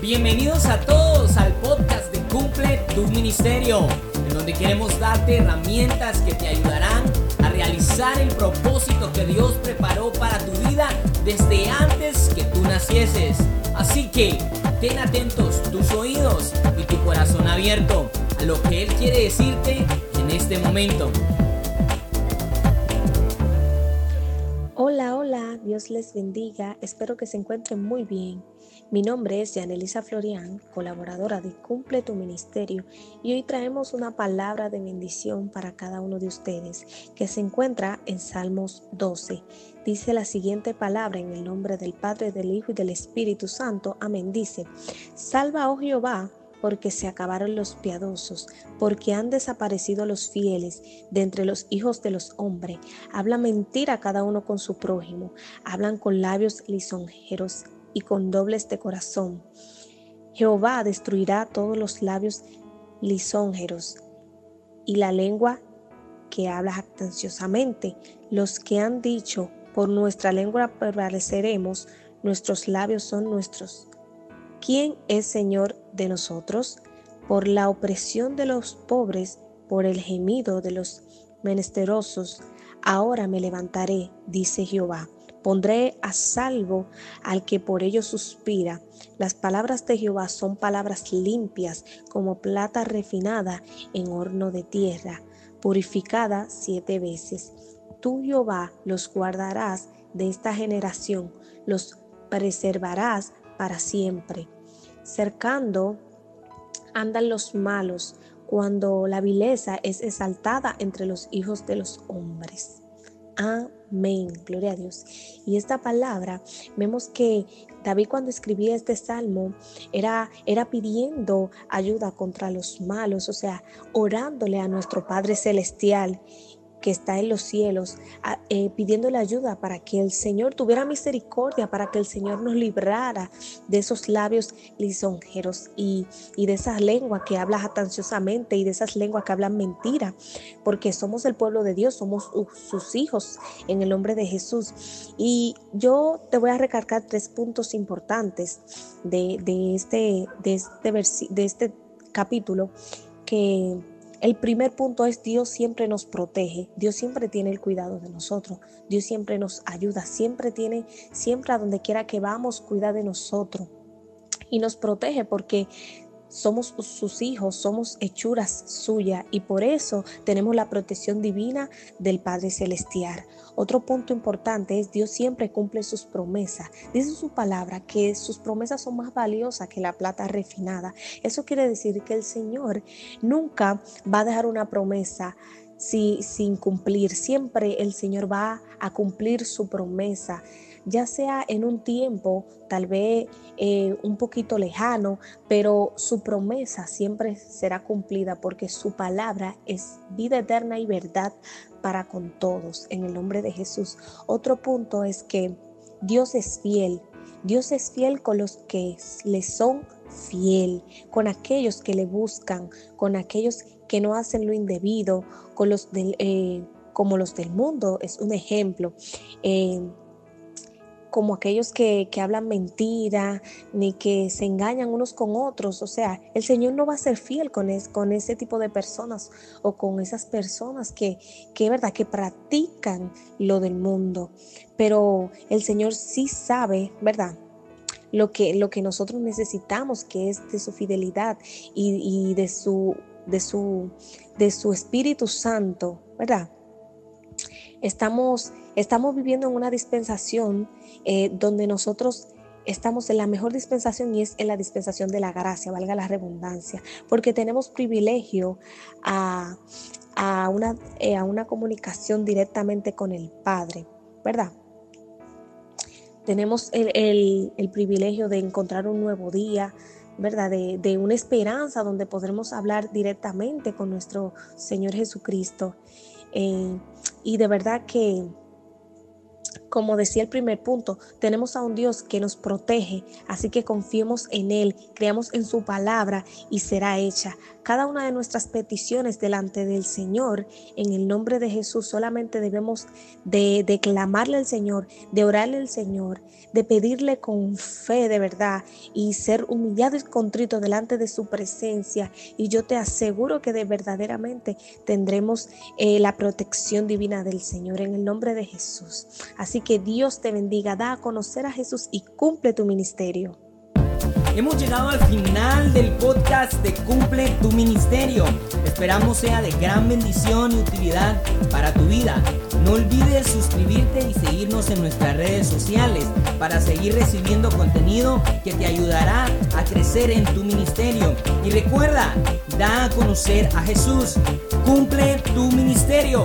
Bienvenidos a todos al podcast de Cumple tu Ministerio, en donde queremos darte herramientas que te ayudarán a realizar el propósito que Dios preparó para tu vida desde antes que tú nacieses. Así que ten atentos tus oídos y tu corazón abierto a lo que Él quiere decirte en este momento. Hola, hola, Dios les bendiga, espero que se encuentren muy bien. Mi nombre es Yanelisa Florian, colaboradora de Cumple tu Ministerio, y hoy traemos una palabra de bendición para cada uno de ustedes que se encuentra en Salmos 12. Dice la siguiente palabra en el nombre del Padre, del Hijo y del Espíritu Santo. Amén. Dice, Salva, oh Jehová, porque se acabaron los piadosos, porque han desaparecido los fieles de entre los hijos de los hombres. Habla mentira cada uno con su prójimo, hablan con labios lisonjeros y con dobles de corazón. Jehová destruirá todos los labios lisonjeros y la lengua que habla jactanciosamente. Los que han dicho, por nuestra lengua prevaleceremos, nuestros labios son nuestros. ¿Quién es Señor de nosotros? Por la opresión de los pobres, por el gemido de los menesterosos, ahora me levantaré, dice Jehová. Pondré a salvo al que por ello suspira. Las palabras de Jehová son palabras limpias como plata refinada en horno de tierra, purificada siete veces. Tú, Jehová, los guardarás de esta generación, los preservarás para siempre. Cercando andan los malos cuando la vileza es exaltada entre los hijos de los hombres. Amén, gloria a Dios. Y esta palabra, vemos que David cuando escribía este salmo era, era pidiendo ayuda contra los malos, o sea, orándole a nuestro Padre Celestial que está en los cielos, eh, pidiéndole ayuda para que el Señor tuviera misericordia, para que el Señor nos librara de esos labios lisonjeros y, y de esas lenguas que hablan atanciosamente y de esas lenguas que hablan mentira, porque somos el pueblo de Dios, somos sus hijos en el nombre de Jesús. Y yo te voy a recargar tres puntos importantes de, de este, de, este de este capítulo que el primer punto es Dios siempre nos protege, Dios siempre tiene el cuidado de nosotros, Dios siempre nos ayuda, siempre tiene, siempre a donde quiera que vamos, cuida de nosotros y nos protege porque somos sus hijos, somos hechuras suyas y por eso tenemos la protección divina del Padre Celestial. Otro punto importante es Dios siempre cumple sus promesas. Dice su palabra que sus promesas son más valiosas que la plata refinada. Eso quiere decir que el Señor nunca va a dejar una promesa sin cumplir. Siempre el Señor va a cumplir su promesa ya sea en un tiempo tal vez eh, un poquito lejano, pero su promesa siempre será cumplida porque su palabra es vida eterna y verdad para con todos, en el nombre de Jesús. Otro punto es que Dios es fiel. Dios es fiel con los que le son fiel, con aquellos que le buscan, con aquellos que no hacen lo indebido, con los del, eh, como los del mundo, es un ejemplo. Eh, como aquellos que, hablan mentira, ni que se engañan unos con otros. O sea, el Señor no va a ser fiel con, con ese tipo de personas o con esas personas que, que, ¿verdad? que practican lo del mundo. Pero el Señor sí sabe, ¿verdad? Lo que, lo que nosotros necesitamos, que es de su fidelidad y, y de, su, de, su, de su Espíritu Santo, ¿verdad? Estamos, estamos viviendo en una dispensación eh, donde nosotros estamos en la mejor dispensación y es en la dispensación de la gracia, valga la redundancia, porque tenemos privilegio a, una, eh, a una comunicación directamente con el Padre, ¿verdad? Tenemos el, privilegio de encontrar un nuevo día, ¿verdad? De, una esperanza donde podremos hablar directamente con nuestro Señor Jesucristo. Eh, y de verdad que Como decía el primer punto, tenemos a un Dios que nos protege, así que confiemos en Él, creamos en su palabra y será hecha. Cada una de nuestras peticiones delante del Señor, en el nombre de Jesús, solamente debemos de declamarle al Señor, de orarle al Señor, de pedirle con fe de verdad y ser humillado y contrito delante de su presencia. Y yo te aseguro que de verdaderamente tendremos eh, la protección divina del Señor en el nombre de Jesús. Que Dios te bendiga, da a conocer a Jesús y cumple tu ministerio. Hemos llegado al final del podcast de Cumple tu Ministerio. Esperamos sea de gran bendición y utilidad para tu vida. No olvides suscribirte y seguirnos en nuestras redes sociales para seguir recibiendo contenido que te ayudará a crecer en tu ministerio. Y recuerda, da a conocer a Jesús. Cumple tu ministerio.